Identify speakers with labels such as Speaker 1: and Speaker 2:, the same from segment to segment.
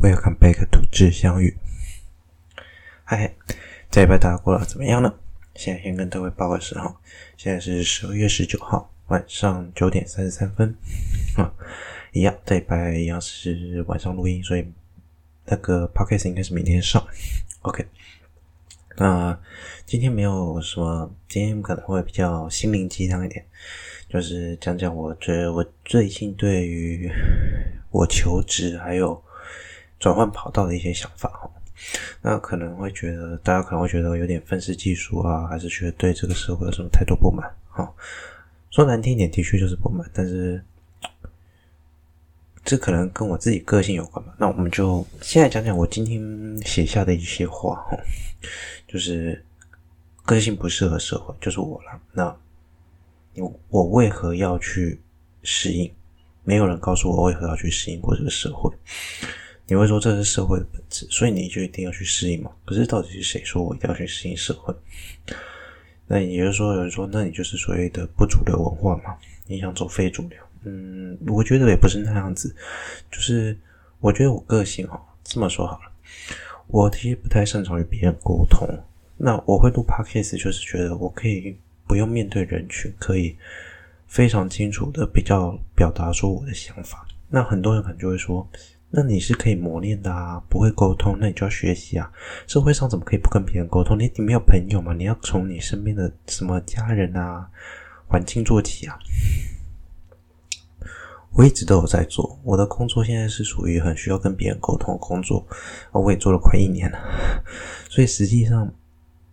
Speaker 1: Welcome back to 智相遇。嗨，这一拜大家过得怎么样呢？现在先跟各位报个时候，现在是十二月十九号晚上九点三十三分啊，一样，这一拜一样是晚上录音，所以那个 podcast 应该是明天上。OK，那今天没有什么，今天可能会比较心灵鸡汤一点，就是讲讲我最我最近对于我求职还有。转换跑道的一些想法哈，那可能会觉得大家可能会觉得有点愤世嫉俗啊，还是觉得对这个社会有什么太多不满？哈，说难听一点，的确就是不满，但是这可能跟我自己个性有关吧。那我们就现在讲讲我今天写下的一些话哈，就是个性不适合社会，就是我了。那我为何要去适应？没有人告诉我为何要去适应过这个社会。你会说这是社会的本质，所以你就一定要去适应嘛？可是到底是谁说我一定要去适应社会？那也就是说，有人说，那你就是所谓的不主流文化嘛？你想走非主流？嗯，我觉得也不是那样子。就是我觉得我个性哈，这么说好了，我其实不太擅长与别人沟通。那我会录 podcast，就是觉得我可以不用面对人群，可以非常清楚的比较表达出我的想法。那很多人可能就会说。那你是可以磨练的啊，不会沟通，那你就要学习啊。社会上怎么可以不跟别人沟通？你你没有朋友嘛？你要从你身边的什么家人啊、环境做起啊。我一直都有在做，我的工作现在是属于很需要跟别人沟通的工作，我也做了快一年了。所以实际上，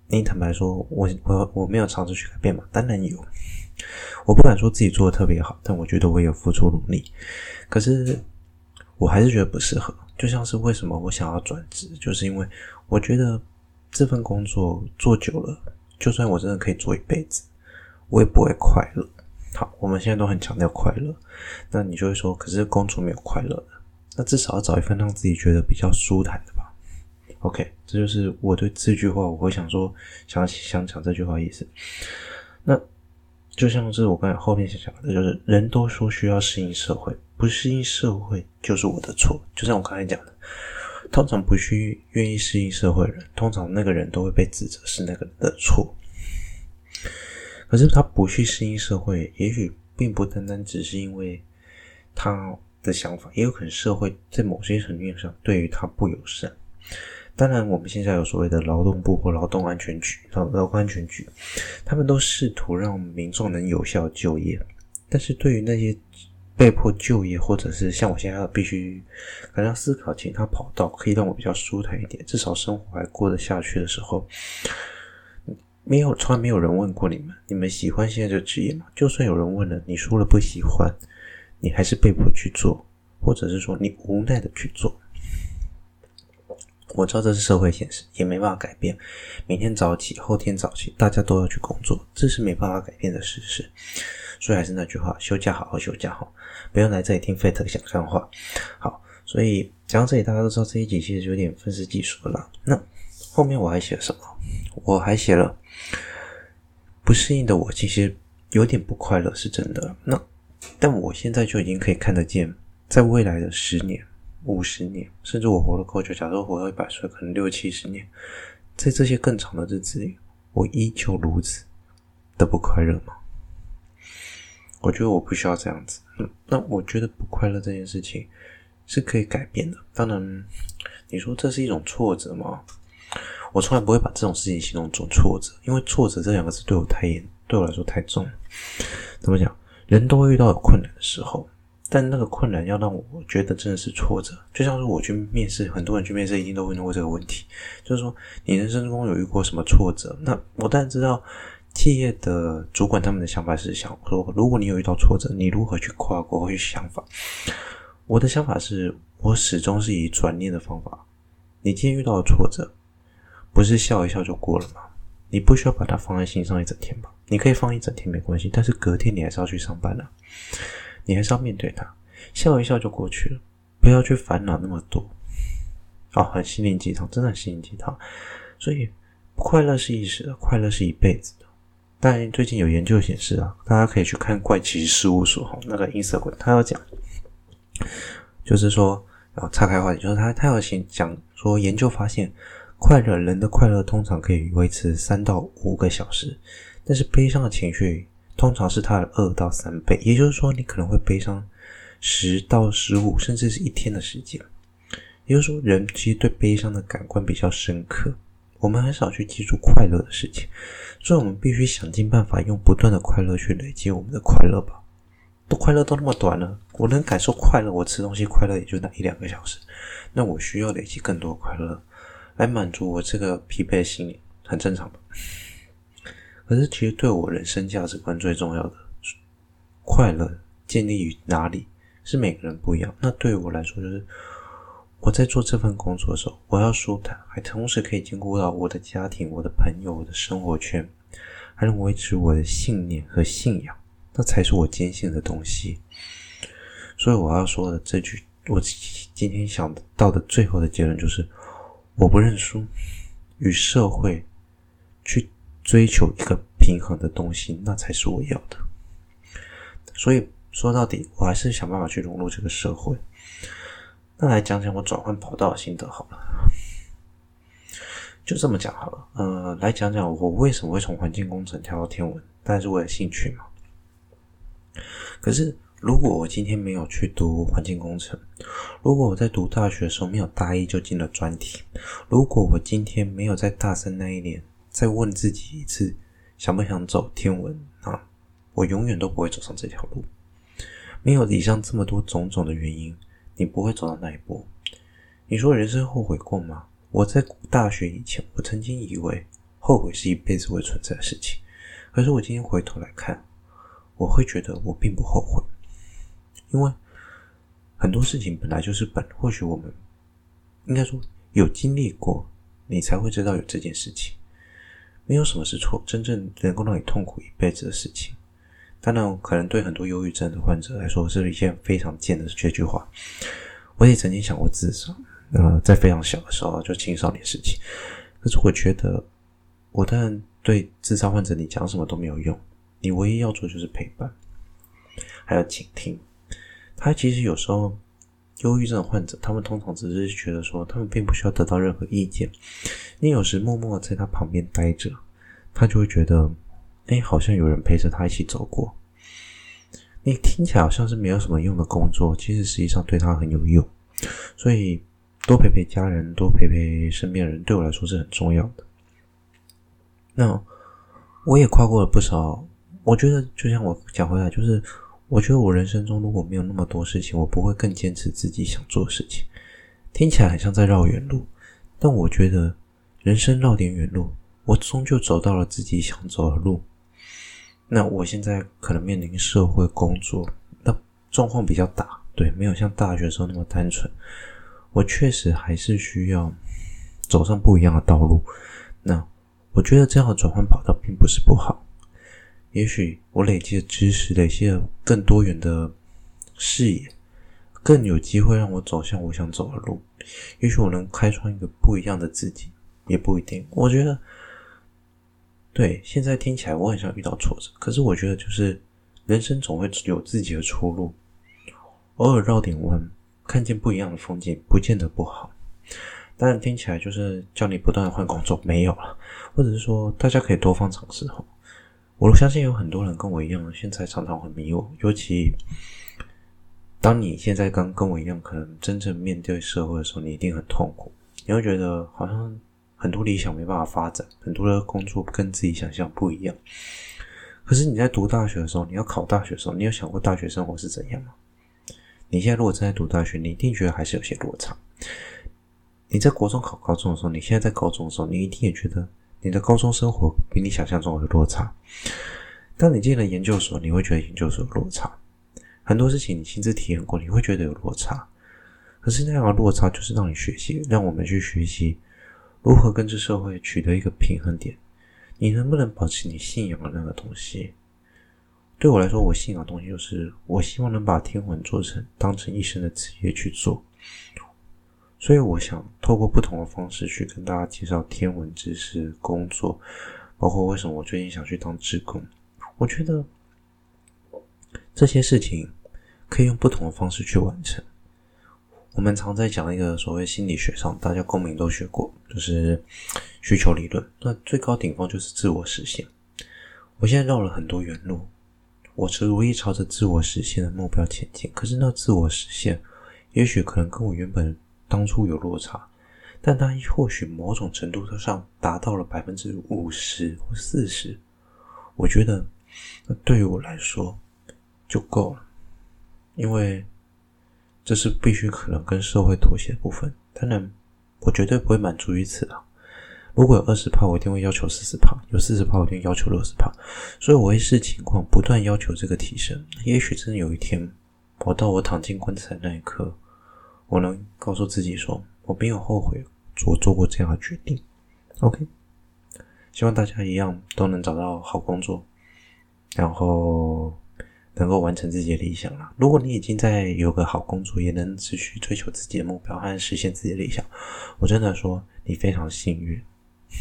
Speaker 1: 你坦白说，我我我没有尝试去改变嘛？当然有，我不敢说自己做的特别好，但我觉得我有付出努力。可是。我还是觉得不适合，就像是为什么我想要转职，就是因为我觉得这份工作做久了，就算我真的可以做一辈子，我也不会快乐。好，我们现在都很强调快乐，那你就会说，可是工作没有快乐的，那至少要找一份让自己觉得比较舒坦的吧。OK，这就是我对这句话，我会想说，想想讲这句话的意思。那就像是我刚才后面想讲的，就是人都说需要适应社会。不适应社会就是我的错，就像我刚才讲的，通常不去愿意适应社会人，通常那个人都会被指责是那个人的错。可是他不去适应社会，也许并不单单只是因为他的想法，也有可能社会在某些层面上对于他不友善。当然，我们现在有所谓的劳动部或劳动安全局、劳劳工安全局，他们都试图让民众能有效就业，但是对于那些被迫就业，或者是像我现在必须可能要思考其他跑道，可以让我比较舒坦一点，至少生活还过得下去的时候，没有，从来没有人问过你们，你们喜欢现在这职业吗？就算有人问了，你说了不喜欢，你还是被迫去做，或者是说你无奈的去做。我知道这是社会现实，也没办法改变。明天早起，后天早起，大家都要去工作，这是没办法改变的事实。所以还是那句话，休假好好休假好，不要来这里听费特讲干话。好，所以讲到这里，大家都知道这一集其实有点愤世嫉俗了。那后面我还写了什么？我还写了不适应的我，其实有点不快乐，是真的。那但我现在就已经可以看得见，在未来的十年、五十年，甚至我活了够久，假如活到一百岁，可能六七十年，在这些更长的日子里，我依旧如此的不快乐吗？我觉得我不需要这样子，那我觉得不快乐这件事情是可以改变的。当然，你说这是一种挫折吗？我从来不会把这种事情形容做挫折，因为挫折这两个字对我太严，对我来说太重。怎么讲？人都会遇到有困难的时候，但那个困难要让我觉得真的是挫折。就像是我去面试，很多人去面试一定都会问过这个问题，就是说你人生中有遇过什么挫折？那我当然知道。企业的主管他们的想法是想说，如果你有遇到挫折，你如何去跨过去想法？我的想法是我始终是以转念的方法。你今天遇到的挫折，不是笑一笑就过了吗？你不需要把它放在心上一整天吧？你可以放一整天没关系，但是隔天你还是要去上班的啊，你还是要面对它，笑一笑就过去了，不要去烦恼那么多。哦，很心灵鸡汤，真的很心灵鸡汤。所以，快乐是一时的，快乐是一辈子的。但最近有研究显示啊，大家可以去看怪奇事务所哈，那个 Instagram 他要讲，就是说啊岔开话题，就是他他要先讲说，研究发现，快乐人的快乐通常可以维持三到五个小时，但是悲伤的情绪通常是它的二到三倍，也就是说，你可能会悲伤十到十五，甚至是一天的时间。也就是说，人其实对悲伤的感官比较深刻，我们很少去记住快乐的事情，所以我们必须想尽办法用不断的快乐去累积我们的快乐吧。都快乐都那么短了，我能感受快乐，我吃东西快乐也就那一两个小时，那我需要累积更多快乐来满足我这个疲惫的心理，很正常吧。可是，其实对我人生价值观最重要的快乐建立于哪里，是每个人不一样。那对于我来说，就是我在做这份工作的时候，我要舒坦，还同时可以兼顾到我的家庭、我的朋友、我的生活圈，还能维持我的信念和信仰。那才是我坚信的东西，所以我要说的这句，我今天想到的最后的结论就是：我不认输，与社会去追求一个平衡的东西，那才是我要的。所以说到底，我还是想办法去融入这个社会。那来讲讲我转换跑道的心得好了，就这么讲好了。呃，来讲讲我为什么会从环境工程跳到天文，当然是为了兴趣嘛。可是，如果我今天没有去读环境工程，如果我在读大学的时候没有大一就进了专题，如果我今天没有在大三那一年再问自己一次想不想走天文啊，我永远都不会走上这条路。没有以上这么多种种的原因，你不会走到那一步。你说人生后悔过吗？我在大学以前，我曾经以为后悔是一辈子会存在的事情，可是我今天回头来看。我会觉得我并不后悔，因为很多事情本来就是本，或许我们应该说有经历过，你才会知道有这件事情。没有什么是错，真正能够让你痛苦一辈子的事情。当然，可能对很多忧郁症的患者来说，是一件非常贱的这句话。我也曾经想过自杀，呃，在非常小的时候，就青少年时期。可是我觉得，我当然对自杀患者你讲什么都没有用。你唯一要做就是陪伴，还有倾听。他其实有时候，忧郁症患者，他们通常只是觉得说，他们并不需要得到任何意见。你有时默默在他旁边待着，他就会觉得，哎，好像有人陪着他一起走过。你听起来好像是没有什么用的工作，其实实际上对他很有用。所以，多陪陪家人，多陪陪身边人，对我来说是很重要的。那我也跨过了不少。我觉得，就像我讲回来，就是我觉得我人生中如果没有那么多事情，我不会更坚持自己想做的事情。听起来很像在绕远路，但我觉得人生绕点远路，我终究走到了自己想走的路。那我现在可能面临社会工作，那状况比较大，对，没有像大学时候那么单纯。我确实还是需要走上不一样的道路。那我觉得这样的转换跑道并不是不好。也许我累积的知识，累积了更多元的视野，更有机会让我走向我想走的路。也许我能开创一个不一样的自己，也不一定。我觉得，对，现在听起来我很像遇到挫折，可是我觉得就是人生总会有自己的出路，偶尔绕点弯，看见不一样的风景，不见得不好。当然听起来就是叫你不断的换工作，没有了，或者是说大家可以多方尝试哈。我相信有很多人跟我一样，现在常常很迷惘。尤其当你现在刚跟我一样，可能真正面对社会的时候，你一定很痛苦。你会觉得好像很多理想没办法发展，很多的工作跟自己想象不一样。可是你在读大学的时候，你要考大学的时候，你有想过大学生活是怎样吗？你现在如果正在读大学，你一定觉得还是有些落差。你在国中考高中的时候，你现在在高中的时候，你一定也觉得。你的高中生活比你想象中有落差。当你进了研究所，你会觉得研究所有落差。很多事情你亲自体验过，你会觉得有落差。可是那样的落差就是让你学习，让我们去学习如何跟这社会取得一个平衡点。你能不能保持你信仰的那个东西？对我来说，我信仰的东西就是我希望能把天文做成当成一生的职业去做。所以，我想透过不同的方式去跟大家介绍天文知识、工作，包括为什么我最近想去当志工。我觉得这些事情可以用不同的方式去完成。我们常在讲一个所谓心理学上，大家公民都学过，就是需求理论。那最高顶峰就是自我实现。我现在绕了很多远路，我是努力朝着自我实现的目标前进。可是那自我实现，也许可能跟我原本当初有落差，但它或许某种程度上达到了百分之五十或四十。我觉得，那对于我来说就够了，因为。这是必须可能跟社会妥协的部分，当然，我绝对不会满足于此啊！如果有二十趴，我一定会要求四十趴；有四十趴，我一定要求六十趴。所以我会视情况不断要求这个提升。也许真的有一天，我到我躺进棺材那一刻，我能告诉自己说，我没有后悔我做过这样的决定。OK，希望大家一样都能找到好工作，然后。能够完成自己的理想了。如果你已经在有个好工作，也能持续追求自己的目标和实现自己的理想，我真的说你非常幸运。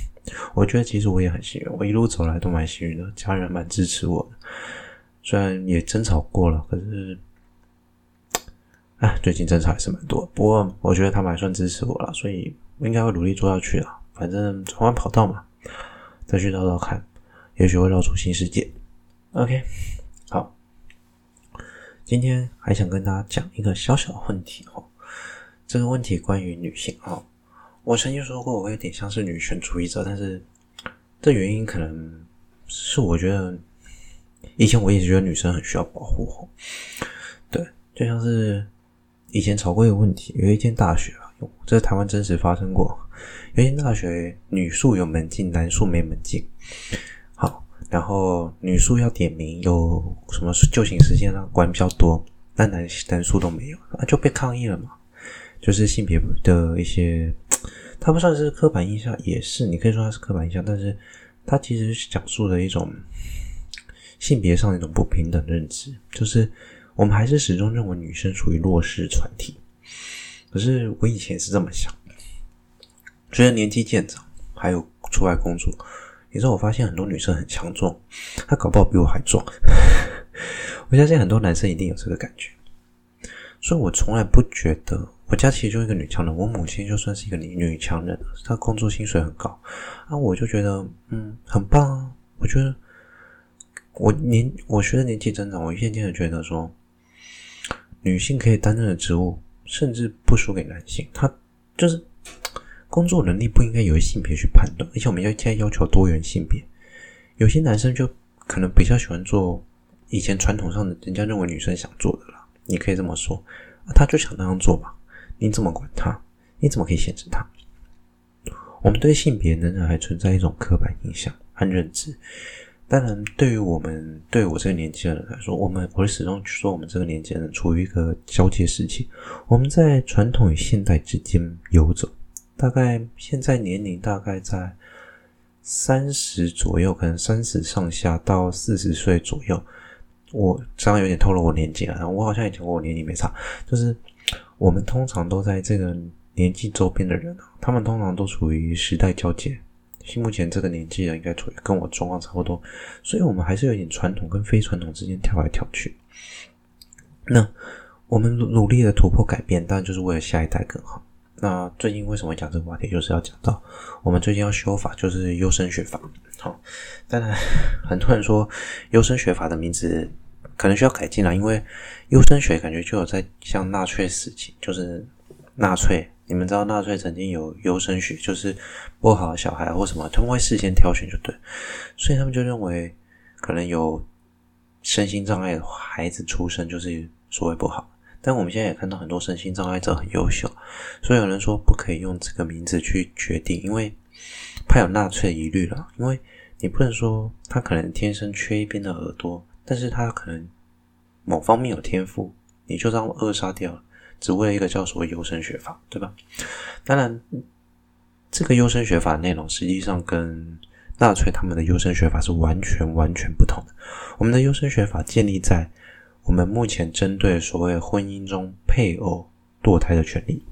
Speaker 1: 我觉得其实我也很幸运，我一路走来都蛮幸运的，家人蛮支持我的。虽然也争吵过了，可是，哎，最近争吵还是蛮多。不过我觉得他们还算支持我了，所以我应该会努力做下去了。反正转弯跑道嘛，再去绕绕看，也许会绕出新世界。OK。今天还想跟大家讲一个小小的问题哦，这个问题关于女性哦。我曾经说过，我有点像是女权主义者，但是这原因可能是我觉得以前我一直觉得女生很需要保护哦。对，就像是以前吵过一个问题，有一间大学啊，这是台湾真实发生过，有一间大学女宿有门禁，男宿没门禁。然后女宿要点名，有什么就寝时间呢？管比较多，但男男宿都没有，啊，就被抗议了嘛。就是性别的一些，它不算是刻板印象，也是你可以说它是刻板印象，但是它其实是讲述的一种性别上的一种不平等认知，就是我们还是始终认为女生属于弱势团体。可是我以前是这么想，随着年纪渐长，还有出来工作。你知道我发现很多女生很强壮，她搞不好比我还壮。我相信很多男生一定有这个感觉，所以我从来不觉得我家其实就是一个女强人。我母亲就算是一个女女强人，她工作薪水很高啊，我就觉得嗯很棒啊。我觉得我年我随着年纪增长，我渐渐的觉得说，女性可以担任的职务甚至不输给男性，她就是。工作能力不应该由性别去判断，而且我们要现在要求多元性别。有些男生就可能比较喜欢做以前传统上的人家认为女生想做的啦，你可以这么说，他就想那样做吧，你怎么管他？你怎么可以限制他？我们对性别仍然还存在一种刻板印象和认知。当然，对于我们，对我这个年纪的人来说，我们我会始终说，我们这个年纪的人处于一个交界时期，我们在传统与现代之间游走。大概现在年龄大概在三十左右，可能三十上下到四十岁左右。我刚刚有点透露我年纪了，我好像也讲过我年龄没差。就是我们通常都在这个年纪周边的人，他们通常都处于时代交界。目前这个年纪的应该处于跟我状况差不多，所以我们还是有点传统跟非传统之间跳来跳去。那我们努力的突破改变，当然就是为了下一代更好。那最近为什么讲这个话题？就是要讲到我们最近要修法，就是优生学法。好，当然很多人说优生学法的名字可能需要改进了，因为优生学感觉就有在像纳粹时期，就是纳粹，你们知道纳粹曾经有优生学，就是不好的小孩或什么，他们会事先挑选就对，所以他们就认为可能有身心障碍的孩子出生就是所谓不好。但我们现在也看到很多身心障碍者很优秀，所以有人说不可以用这个名字去决定，因为怕有纳粹疑虑了。因为你不能说他可能天生缺一边的耳朵，但是他可能某方面有天赋，你就这样扼杀掉了，只为了一个叫所谓优生学法，对吧？当然，这个优生学法的内容实际上跟纳粹他们的优生学法是完全完全不同的。我们的优生学法建立在。我们目前针对所谓婚姻中配偶堕胎的权利，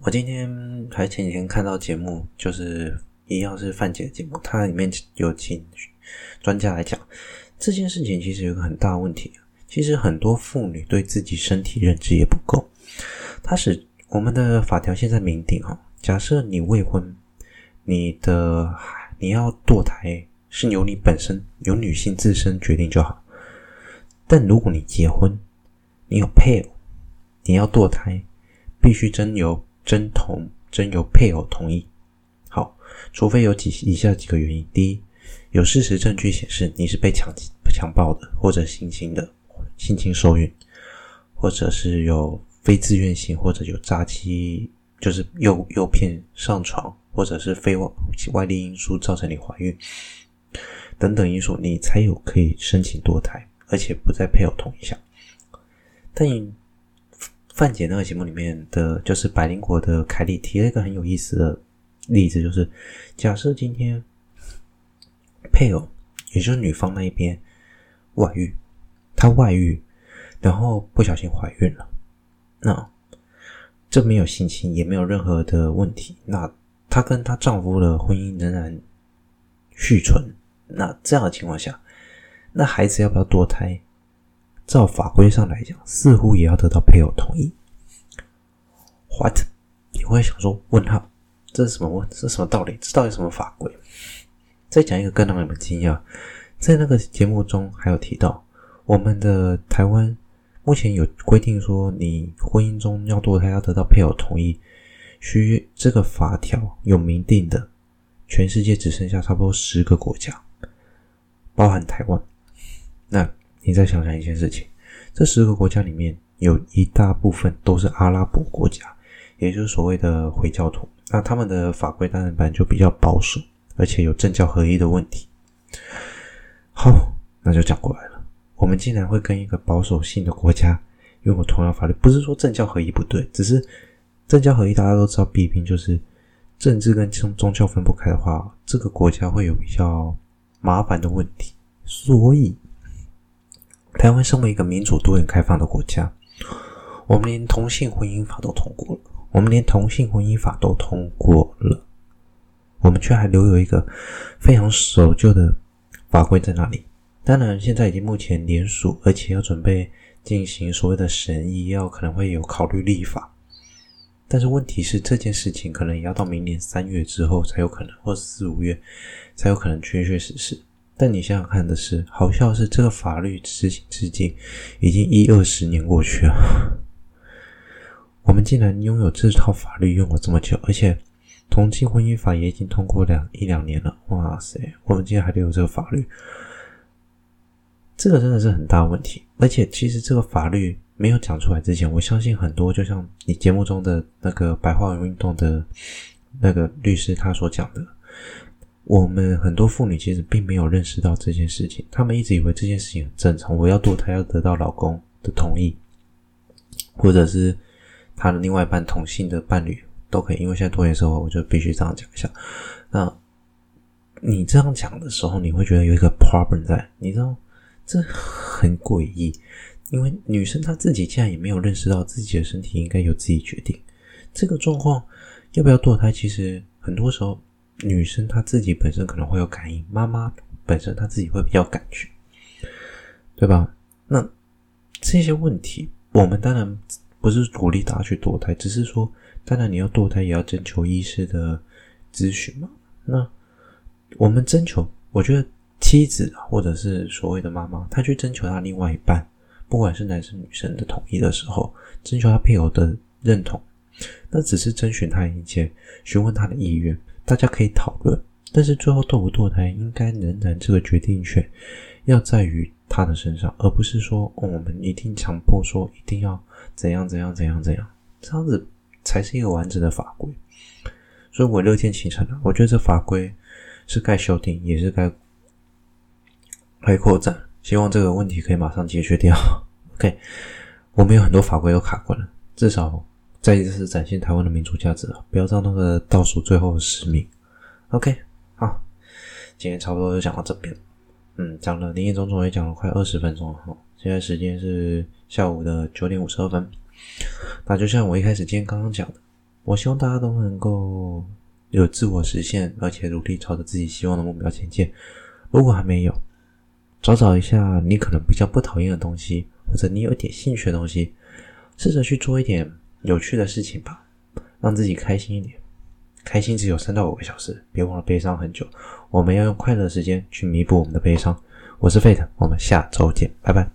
Speaker 1: 我今天还前几天看到节目，就是一样是范姐的节目，它里面有请专家来讲这件事情。其实有个很大问题，其实很多妇女对自己身体认知也不够。它是我们的法条现在明定哈，假设你未婚，你的你要堕胎是由你本身由女性自身决定就好，但如果你结婚，你有配偶，你要堕胎，必须征由征同征由配偶同意。好，除非有几以下几个原因：第一，有事实证据显示你是被强强暴的，或者性侵的，性侵受孕，或者是有非自愿性，或者有诈欺，就是诱诱骗上床，或者是非外外力因素造成你怀孕等等因素，你才有可以申请堕胎，而且不在配偶同意下。但范姐那个节目里面的就是百灵果的凯莉提了一个很有意思的例子，就是假设今天配偶，也就是女方那一边外遇，她外遇，然后不小心怀孕了，那这没有性侵，也没有任何的问题，那她跟她丈夫的婚姻仍然续存，那这样的情况下，那孩子要不要堕胎？照法规上来讲，似乎也要得到配偶同意。What？你会想说，问号，这是什么问？这是什么道理？这到底什么法规？再讲一个更让你们惊讶，在那个节目中还有提到，我们的台湾目前有规定说，你婚姻中要堕胎要得到配偶同意，需这个法条有明定的，全世界只剩下差不多十个国家，包含台湾。那你再想想一件事情，这十个国家里面有一大部分都是阿拉伯国家，也就是所谓的回教徒。那他们的法规当然本来就比较保守，而且有政教合一的问题。好，那就讲过来了。我们竟然会跟一个保守性的国家拥有同样法律，不是说政教合一不对，只是政教合一大家都知道弊病，就是政治跟宗宗教分不开的话，这个国家会有比较麻烦的问题。所以。台湾身为一个民主、多元、开放的国家，我们连同性婚姻法都通过了。我们连同性婚姻法都通过了，我们却还留有一个非常守旧的法规在那里。当然，现在已经目前联署，而且要准备进行所谓的审议，要可能会有考虑立法。但是问题是，这件事情可能也要到明年三月之后才有可能，或四五月才有可能确确实实。但你想想看的是，好笑是这个法律实行至今已经一二十年过去了，我们竟然拥有这套法律用了这么久，而且同性婚姻法也已经通过两一两年了，哇塞，我们竟然还留有这个法律，这个真的是很大问题。而且其实这个法律没有讲出来之前，我相信很多就像你节目中的那个白话文运动的那个律师他所讲的。我们很多妇女其实并没有认识到这件事情，她们一直以为这件事情很正常。我要堕胎要得到老公的同意，或者是她的另外一半同性的伴侣都可以。因为现在多元社会，我就必须这样讲一下。那你这样讲的时候，你会觉得有一个 problem 在，你知道这很诡异，因为女生她自己竟然也没有认识到自己的身体应该由自己决定。这个状况要不要堕胎，其实很多时候。女生她自己本身可能会有感应，妈妈本身她自己会比较感觉，对吧？那这些问题，我们当然不是鼓励大家去堕胎，只是说，当然你要堕胎也要征求医师的咨询嘛。那我们征求，我觉得妻子或者是所谓的妈妈，她去征求她另外一半，不管是男生女生的同意的时候，征求她配偶的认同，那只是征询他意见，询问他的意愿。大家可以讨论，但是最后堕不堕胎，应该仍然这个决定权要在于他的身上，而不是说，我们一定强迫说一定要怎样怎样怎样怎样，这样子才是一个完整的法规。所以我乐见其成啊，我觉得这法规是该修订，也是该该扩展。希望这个问题可以马上解决掉。OK，我们有很多法规都卡关了，至少。再一次展现台湾的民主价值，不要让那个倒数最后十名。OK，好，今天差不多就讲到这边。嗯，讲了林林总总也讲了快二十分钟了哈。现在时间是下午的九点五十二分。那就像我一开始今天刚刚讲的，我希望大家都能够有自我实现，而且努力朝着自己希望的目标前进。如果还没有，找找一下你可能比较不讨厌的东西，或者你有一点兴趣的东西，试着去做一点。有趣的事情吧，让自己开心一点。开心只有三到五个小时，别忘了悲伤很久。我们要用快乐的时间去弥补我们的悲伤。我是 Fate，我们下周见，拜拜。